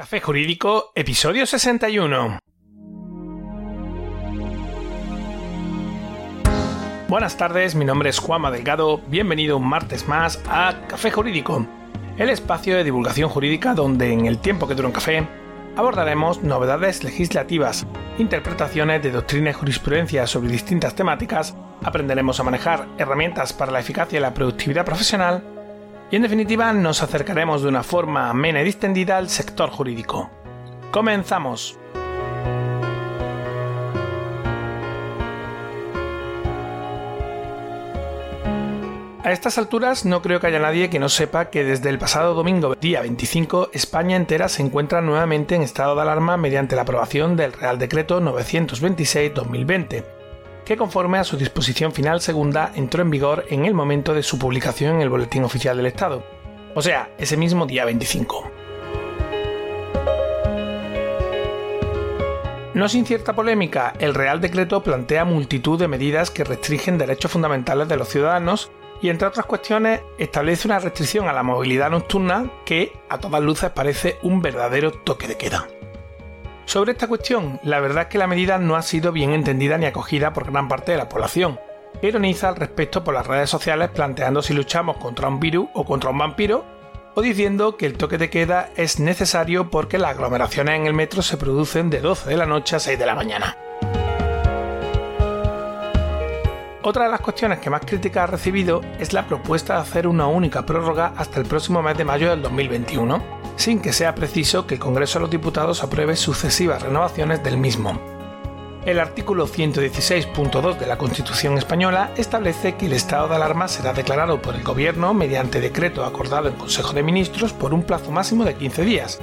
Café Jurídico, episodio 61. Buenas tardes, mi nombre es Juanma Delgado, bienvenido un martes más a Café Jurídico, el espacio de divulgación jurídica donde en el tiempo que dura un café abordaremos novedades legislativas, interpretaciones de doctrina y jurisprudencia sobre distintas temáticas, aprenderemos a manejar herramientas para la eficacia y la productividad profesional y en definitiva nos acercaremos de una forma amena y distendida al sector jurídico. Comenzamos. A estas alturas no creo que haya nadie que no sepa que desde el pasado domingo día 25 España entera se encuentra nuevamente en estado de alarma mediante la aprobación del Real Decreto 926-2020 que conforme a su disposición final segunda entró en vigor en el momento de su publicación en el Boletín Oficial del Estado, o sea, ese mismo día 25. No sin cierta polémica, el Real Decreto plantea multitud de medidas que restringen derechos fundamentales de los ciudadanos y, entre otras cuestiones, establece una restricción a la movilidad nocturna que, a todas luces, parece un verdadero toque de queda. Sobre esta cuestión, la verdad es que la medida no ha sido bien entendida ni acogida por gran parte de la población, ironiza al respecto por las redes sociales planteando si luchamos contra un virus o contra un vampiro, o diciendo que el toque de queda es necesario porque las aglomeraciones en el metro se producen de 12 de la noche a 6 de la mañana. Otra de las cuestiones que más crítica ha recibido es la propuesta de hacer una única prórroga hasta el próximo mes de mayo del 2021 sin que sea preciso que el Congreso de los Diputados apruebe sucesivas renovaciones del mismo. El artículo 116.2 de la Constitución española establece que el estado de alarma será declarado por el Gobierno mediante decreto acordado en Consejo de Ministros por un plazo máximo de 15 días,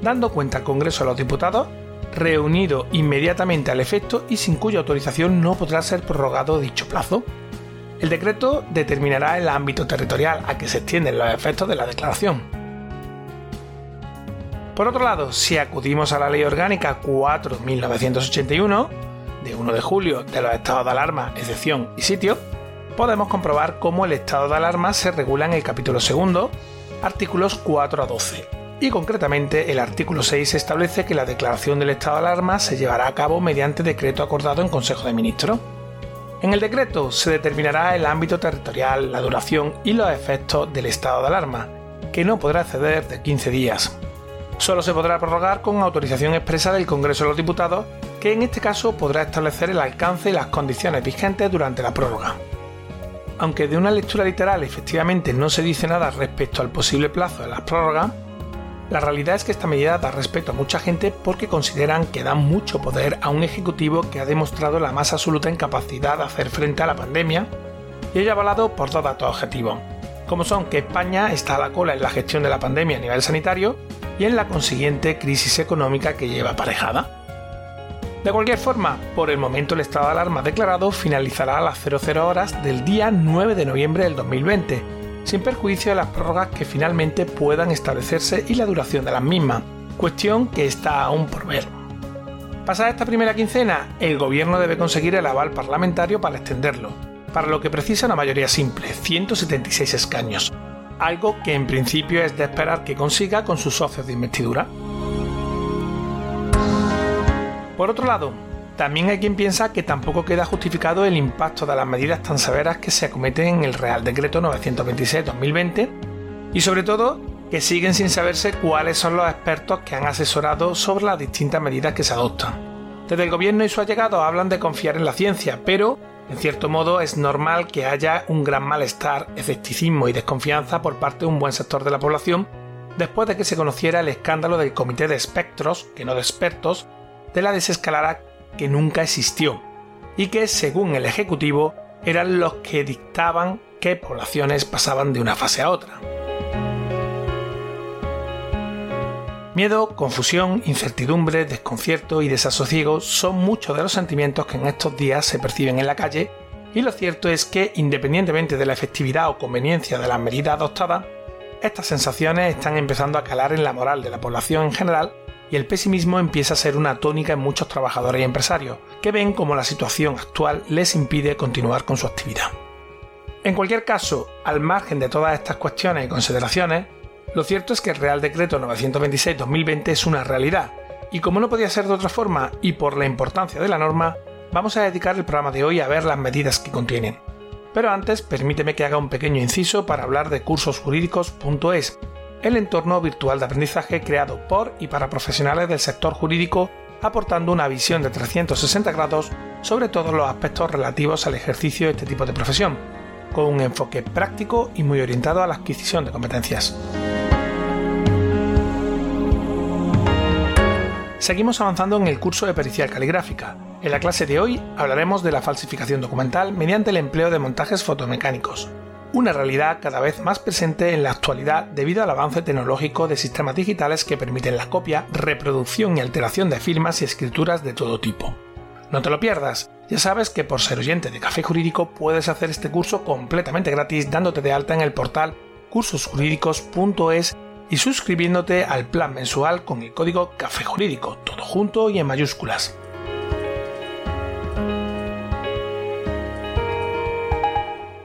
dando cuenta al Congreso de los Diputados reunido inmediatamente al efecto y sin cuya autorización no podrá ser prorrogado dicho plazo. El decreto determinará el ámbito territorial a que se extienden los efectos de la declaración. Por otro lado, si acudimos a la Ley Orgánica 4.1981, de 1 de julio, de los estados de alarma, excepción y sitio, podemos comprobar cómo el estado de alarma se regula en el capítulo segundo, artículos 4 a 12. Y concretamente, el artículo 6 establece que la declaración del estado de alarma se llevará a cabo mediante decreto acordado en Consejo de Ministros. En el decreto se determinará el ámbito territorial, la duración y los efectos del estado de alarma, que no podrá exceder de 15 días solo se podrá prorrogar con autorización expresa del Congreso de los Diputados, que en este caso podrá establecer el alcance y las condiciones vigentes durante la prórroga. Aunque de una lectura literal efectivamente no se dice nada respecto al posible plazo de las prórrogas, la realidad es que esta medida da respeto a mucha gente porque consideran que da mucho poder a un ejecutivo que ha demostrado la más absoluta incapacidad de hacer frente a la pandemia y ello avalado por dos datos objetivos, como son que España está a la cola en la gestión de la pandemia a nivel sanitario y en la consiguiente crisis económica que lleva aparejada. De cualquier forma, por el momento el estado de alarma declarado finalizará a las 00 horas del día 9 de noviembre del 2020, sin perjuicio de las prórrogas que finalmente puedan establecerse y la duración de las mismas, cuestión que está aún por ver. Pasada esta primera quincena, el gobierno debe conseguir el aval parlamentario para extenderlo, para lo que precisa una mayoría simple, 176 escaños, algo que en principio es de esperar que consiga con sus socios de investidura. Por otro lado, también hay quien piensa que tampoco queda justificado el impacto de las medidas tan severas que se acometen en el Real Decreto 926-2020 y sobre todo que siguen sin saberse cuáles son los expertos que han asesorado sobre las distintas medidas que se adoptan. Desde el gobierno y su allegado hablan de confiar en la ciencia, pero en cierto modo, es normal que haya un gran malestar, escepticismo y desconfianza por parte de un buen sector de la población después de que se conociera el escándalo del comité de espectros, que no de expertos, de la desescalada que nunca existió y que, según el Ejecutivo, eran los que dictaban qué poblaciones pasaban de una fase a otra. Miedo, confusión, incertidumbre, desconcierto y desasosiego son muchos de los sentimientos que en estos días se perciben en la calle y lo cierto es que, independientemente de la efectividad o conveniencia de las medidas adoptadas, estas sensaciones están empezando a calar en la moral de la población en general y el pesimismo empieza a ser una tónica en muchos trabajadores y empresarios, que ven como la situación actual les impide continuar con su actividad. En cualquier caso, al margen de todas estas cuestiones y consideraciones, Lo cierto es que el Real Decreto 926-2020 es una realidad, y como no podía ser de otra forma y por la importancia de la norma, vamos a dedicar el programa de hoy a ver las medidas que contienen. Pero antes, permíteme que haga un pequeño inciso para hablar de cursosjurídicos.es, el entorno virtual de aprendizaje creado por y para profesionales del sector jurídico, aportando una visión de 360 grados sobre todos los aspectos relativos al ejercicio de este tipo de profesión, con un enfoque práctico y muy orientado a la adquisición de competencias. Seguimos avanzando en el curso de pericial caligráfica. En la clase de hoy hablaremos de la falsificación documental mediante el empleo de montajes fotomecánicos, una realidad cada vez más presente en la actualidad debido al avance tecnológico de sistemas digitales que permiten la copia, reproducción y alteración de firmas y escrituras de todo tipo. No te lo pierdas, ya sabes que por ser oyente de Café Jurídico puedes hacer este curso completamente gratis dándote de alta en el portal cursosjurídicos.es y suscribiéndote al plan mensual con el código Café Jurídico, todo junto y en mayúsculas.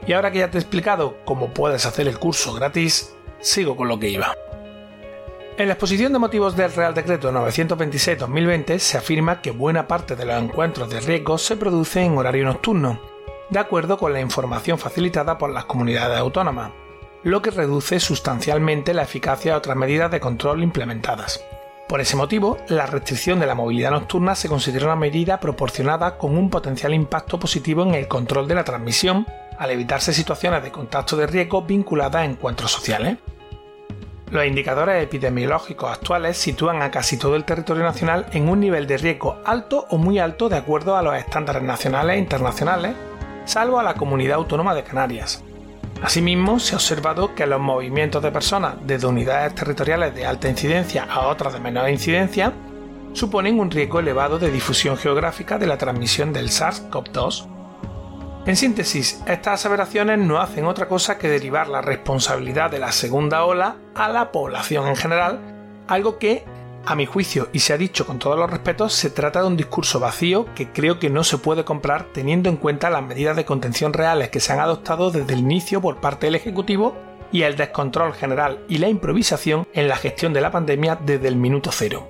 Y ahora que ya te he explicado cómo puedes hacer el curso gratis, sigo con lo que iba. En la exposición de motivos del Real Decreto 926-2020 se afirma que buena parte de los encuentros de riesgo se produce en horario nocturno, de acuerdo con la información facilitada por las comunidades autónomas, lo que reduce sustancialmente la eficacia de otras medidas de control implementadas. Por ese motivo, la restricción de la movilidad nocturna se considera una medida proporcionada con un potencial impacto positivo en el control de la transmisión al evitarse situaciones de contacto de riesgo vinculadas a encuentros sociales. Los indicadores epidemiológicos actuales sitúan a casi todo el territorio nacional en un nivel de riesgo alto o muy alto de acuerdo a los estándares nacionales e internacionales, salvo a la comunidad autónoma de Canarias. Asimismo, se ha observado que los movimientos de personas desde unidades territoriales de alta incidencia a otras de menor incidencia suponen un riesgo elevado de difusión geográfica de la transmisión del SARS-CoV-2 en síntesis, estas aseveraciones no hacen otra cosa que derivar la responsabilidad de la segunda ola a la población en general, algo que, a mi juicio, y se ha dicho con todos los respetos, se trata de un discurso vacío que creo que no se puede comprar teniendo en cuenta las medidas de contención reales que se han adoptado desde el inicio por parte del Ejecutivo y el descontrol general y la improvisación en la gestión de la pandemia desde el minuto cero.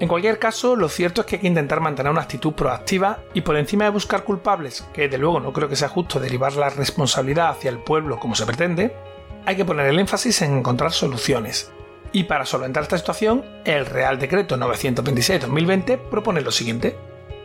En cualquier caso, lo cierto es que hay que intentar mantener una actitud proactiva y por encima de buscar culpables, que de luego no creo que sea justo derivar la responsabilidad hacia el pueblo como se pretende, hay que poner el énfasis en encontrar soluciones. Y para solventar esta situación, el Real Decreto 926-2020 propone lo siguiente.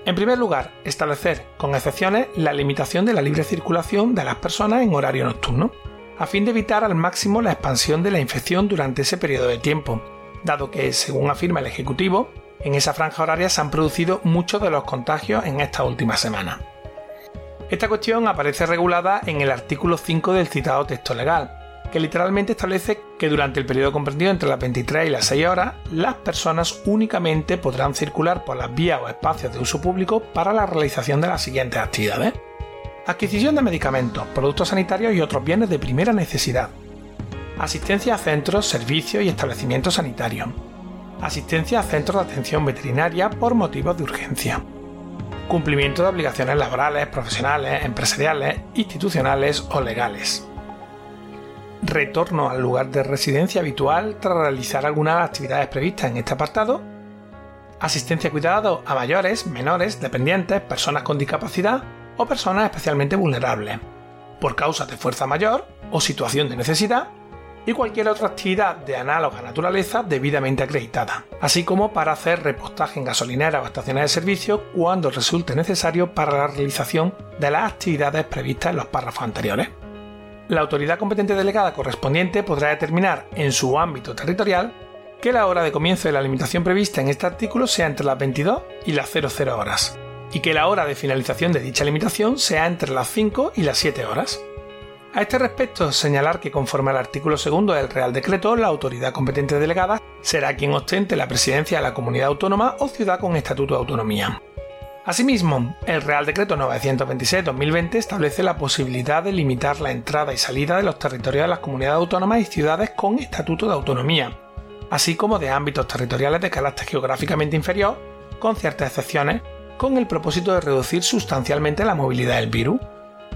En primer lugar, establecer, con excepciones, la limitación de la libre circulación de las personas en horario nocturno, a fin de evitar al máximo la expansión de la infección durante ese periodo de tiempo, dado que, según afirma el Ejecutivo, en esa franja horaria se han producido muchos de los contagios en esta última semana. Esta cuestión aparece regulada en el artículo 5 del citado texto legal, que literalmente establece que durante el periodo comprendido entre las 23 y las 6 horas, las personas únicamente podrán circular por las vías o espacios de uso público para la realización de las siguientes actividades. Adquisición de medicamentos, productos sanitarios y otros bienes de primera necesidad. Asistencia a centros, servicios y establecimientos sanitarios asistencia a centros de atención veterinaria por motivos de urgencia, cumplimiento de obligaciones laborales, profesionales, empresariales, institucionales o legales, retorno al lugar de residencia habitual tras realizar algunas actividades previstas en este apartado, asistencia y cuidado a mayores, menores, dependientes, personas con discapacidad o personas especialmente vulnerables, por causa de fuerza mayor o situación de necesidad y cualquier otra actividad de análoga naturaleza debidamente acreditada, así como para hacer repostaje en gasolineras o estaciones de servicio cuando resulte necesario para la realización de las actividades previstas en los párrafos anteriores. La autoridad competente delegada correspondiente podrá determinar en su ámbito territorial que la hora de comienzo de la limitación prevista en este artículo sea entre las 22 y las 00 horas, y que la hora de finalización de dicha limitación sea entre las 5 y las 7 horas. A este respecto, señalar que conforme al artículo segundo del Real Decreto, la autoridad competente delegada será quien ostente la presidencia de la comunidad autónoma o ciudad con estatuto de autonomía. Asimismo, el Real Decreto 926-2020 establece la posibilidad de limitar la entrada y salida de los territorios de las comunidades autónomas y ciudades con estatuto de autonomía, así como de ámbitos territoriales de carácter geográficamente inferior, con ciertas excepciones, con el propósito de reducir sustancialmente la movilidad del virus.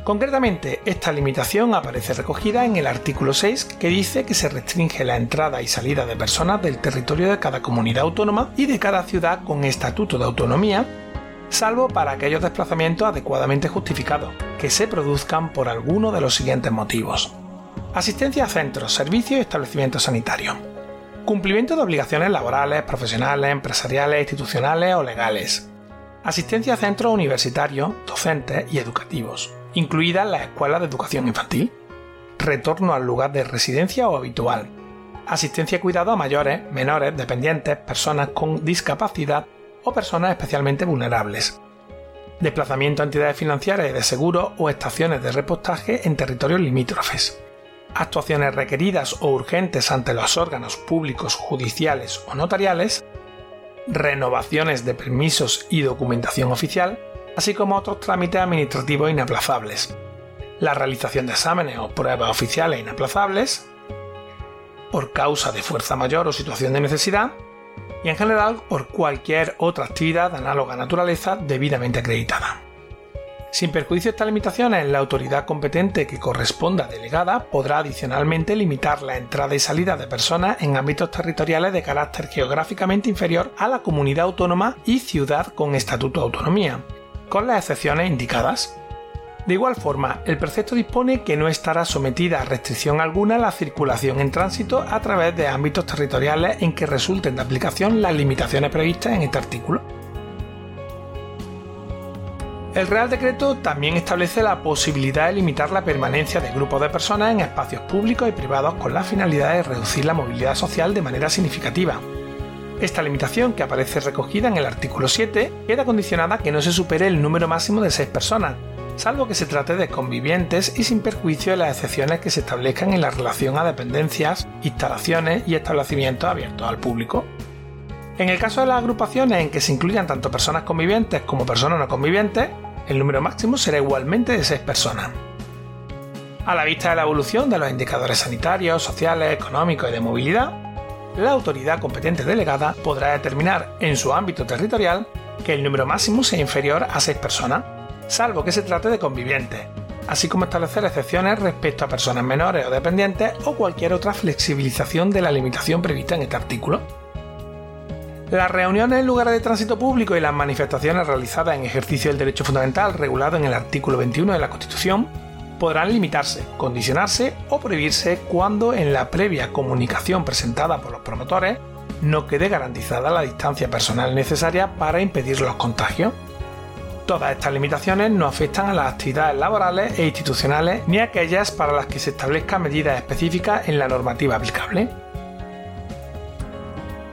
Concretamente, esta limitación aparece recogida en el artículo 6 que dice que se restringe la entrada y salida de personas del territorio de cada comunidad autónoma y de cada ciudad con estatuto de autonomía, salvo para aquellos desplazamientos adecuadamente justificados, que se produzcan por alguno de los siguientes motivos. Asistencia a centros, servicios y establecimientos sanitarios. Cumplimiento de obligaciones laborales, profesionales, empresariales, institucionales o legales. Asistencia a centros universitarios, docentes y educativos incluidas las escuelas de educación infantil, retorno al lugar de residencia o habitual, asistencia y cuidado a mayores, menores, dependientes, personas con discapacidad o personas especialmente vulnerables, desplazamiento a entidades financieras y de seguro o estaciones de repostaje en territorios limítrofes, actuaciones requeridas o urgentes ante los órganos públicos, judiciales o notariales, renovaciones de permisos y documentación oficial, así como otros trámites administrativos inaplazables, la realización de exámenes o pruebas oficiales inaplazables, por causa de fuerza mayor o situación de necesidad, y en general por cualquier otra actividad de análoga naturaleza debidamente acreditada. Sin perjuicio de estas limitaciones, la autoridad competente que corresponda delegada podrá adicionalmente limitar la entrada y salida de personas en ámbitos territoriales de carácter geográficamente inferior a la comunidad autónoma y ciudad con estatuto de autonomía, con las excepciones indicadas. De igual forma, el precepto dispone que no estará sometida a restricción alguna la circulación en tránsito a través de ámbitos territoriales en que resulten de aplicación las limitaciones previstas en este artículo. El Real Decreto también establece la posibilidad de limitar la permanencia de grupos de personas en espacios públicos y privados con la finalidad de reducir la movilidad social de manera significativa, esta limitación, que aparece recogida en el artículo 7, queda condicionada a que no se supere el número máximo de 6 personas, salvo que se trate de convivientes y sin perjuicio de las excepciones que se establezcan en la relación a dependencias, instalaciones y establecimientos abiertos al público. En el caso de las agrupaciones en que se incluyan tanto personas convivientes como personas no convivientes, el número máximo será igualmente de 6 personas. A la vista de la evolución de los indicadores sanitarios, sociales, económicos y de movilidad, la autoridad competente delegada podrá determinar en su ámbito territorial que el número máximo sea inferior a 6 personas, salvo que se trate de convivientes, así como establecer excepciones respecto a personas menores o dependientes o cualquier otra flexibilización de la limitación prevista en este artículo. Las reuniones en lugares de tránsito público y las manifestaciones realizadas en ejercicio del derecho fundamental regulado en el artículo 21 de la Constitución podrán limitarse, condicionarse o prohibirse cuando en la previa comunicación presentada por los promotores no quede garantizada la distancia personal necesaria para impedir los contagios. Todas estas limitaciones no afectan a las actividades laborales e institucionales ni a aquellas para las que se establezcan medidas específicas en la normativa aplicable.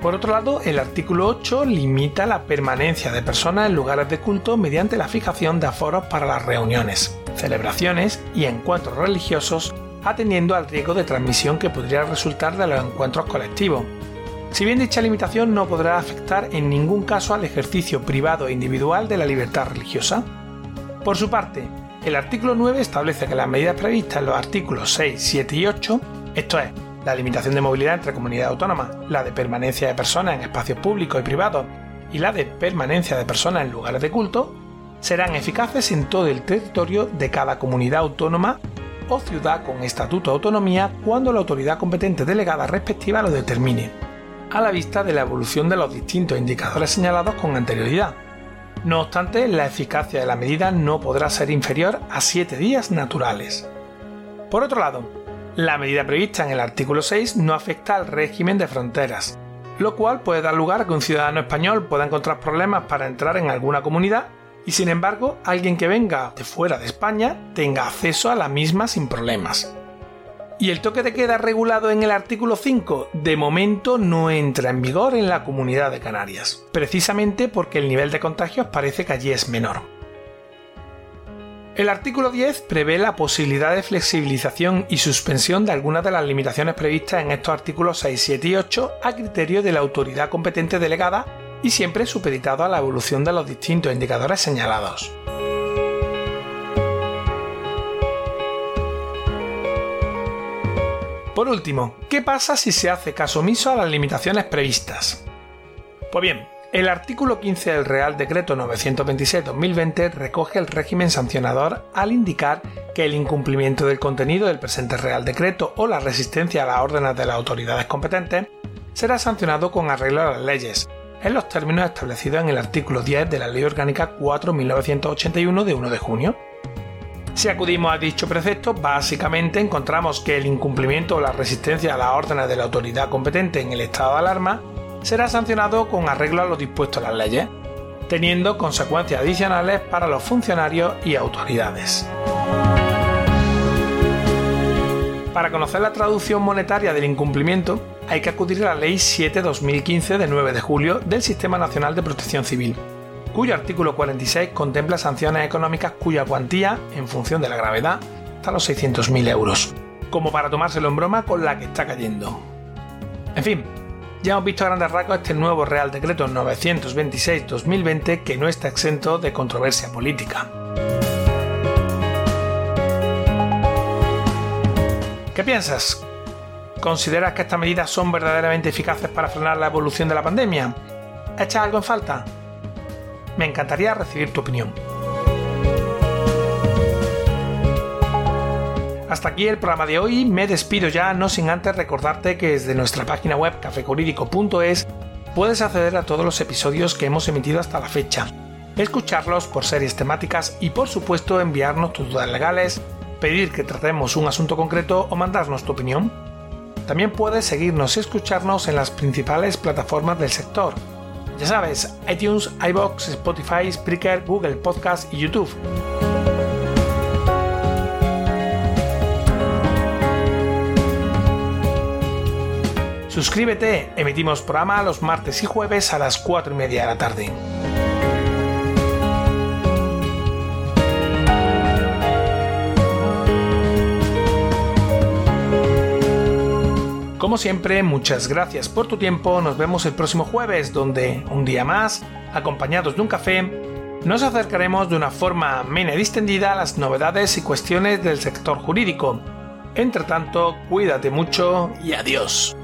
Por otro lado, el artículo 8 limita la permanencia de personas en lugares de culto mediante la fijación de aforos para las reuniones celebraciones y encuentros religiosos, atendiendo al riesgo de transmisión que podría resultar de los encuentros colectivos. Si bien dicha limitación no podrá afectar en ningún caso al ejercicio privado e individual de la libertad religiosa. Por su parte, el artículo 9 establece que las medidas previstas en los artículos 6, 7 y 8, esto es, la limitación de movilidad entre comunidades autónomas, la de permanencia de personas en espacios públicos y privados y la de permanencia de personas en lugares de culto, serán eficaces en todo el territorio de cada comunidad autónoma o ciudad con estatuto de autonomía cuando la autoridad competente delegada respectiva lo determine, a la vista de la evolución de los distintos indicadores señalados con anterioridad. No obstante, la eficacia de la medida no podrá ser inferior a 7 días naturales. Por otro lado, la medida prevista en el artículo 6 no afecta al régimen de fronteras, lo cual puede dar lugar a que un ciudadano español pueda encontrar problemas para entrar en alguna comunidad y sin embargo alguien que venga de fuera de España tenga acceso a la misma sin problemas. Y el toque de queda regulado en el artículo 5 de momento no entra en vigor en la comunidad de Canarias, precisamente porque el nivel de contagios parece que allí es menor. El artículo 10 prevé la posibilidad de flexibilización y suspensión de algunas de las limitaciones previstas en estos artículos 6, 7 y 8 a criterio de la autoridad competente delegada y siempre supeditado a la evolución de los distintos indicadores señalados. Por último, ¿qué pasa si se hace caso omiso a las limitaciones previstas? Pues bien, El artículo 15 del Real Decreto 926-2020 recoge el régimen sancionador al indicar que el incumplimiento del contenido del presente Real Decreto o la resistencia a las órdenes de las autoridades competentes será sancionado con arreglo a las leyes, en los términos establecidos en el artículo 10 de la Ley Orgánica 4.1981 de 1 de junio. Si acudimos a dicho precepto, básicamente encontramos que el incumplimiento o la resistencia a las órdenes de la autoridad competente en el estado de alarma será sancionado con arreglo a lo dispuesto en las leyes, teniendo consecuencias adicionales para los funcionarios y autoridades. Para conocer la traducción monetaria del incumplimiento, hay que acudir a la Ley 7-2015 de 9 de julio del Sistema Nacional de Protección Civil, cuyo artículo 46 contempla sanciones económicas cuya cuantía, en función de la gravedad, está a los 600.000 euros, como para tomárselo en broma con la que está cayendo. En fin, ya hemos visto a grandes rasgos este nuevo Real Decreto 926-2020 que no está exento de controversia política. ¿Qué piensas? ¿Consideras que estas medidas son verdaderamente eficaces para frenar la evolución de la pandemia? ¿Echas algo en falta? Me encantaría recibir tu opinión. Hasta aquí el programa de hoy, me despido ya, no sin antes recordarte que desde nuestra página web cafejurídico.es puedes acceder a todos los episodios que hemos emitido hasta la fecha, escucharlos por series temáticas y por supuesto enviarnos tus dudas legales, pedir que tratemos un asunto concreto o mandarnos tu opinión. También puedes seguirnos y escucharnos en las principales plataformas del sector. Ya sabes, iTunes, iBox, Spotify, Spreaker, Google Podcast y YouTube. Suscríbete, emitimos programa los martes y jueves a las 4 y media de la tarde. Como siempre, muchas gracias por tu tiempo. Nos vemos el próximo jueves, donde, un día más, acompañados de un café, nos acercaremos de una forma amena y distendida a las novedades y cuestiones del sector jurídico. Entre tanto, cuídate mucho y adiós.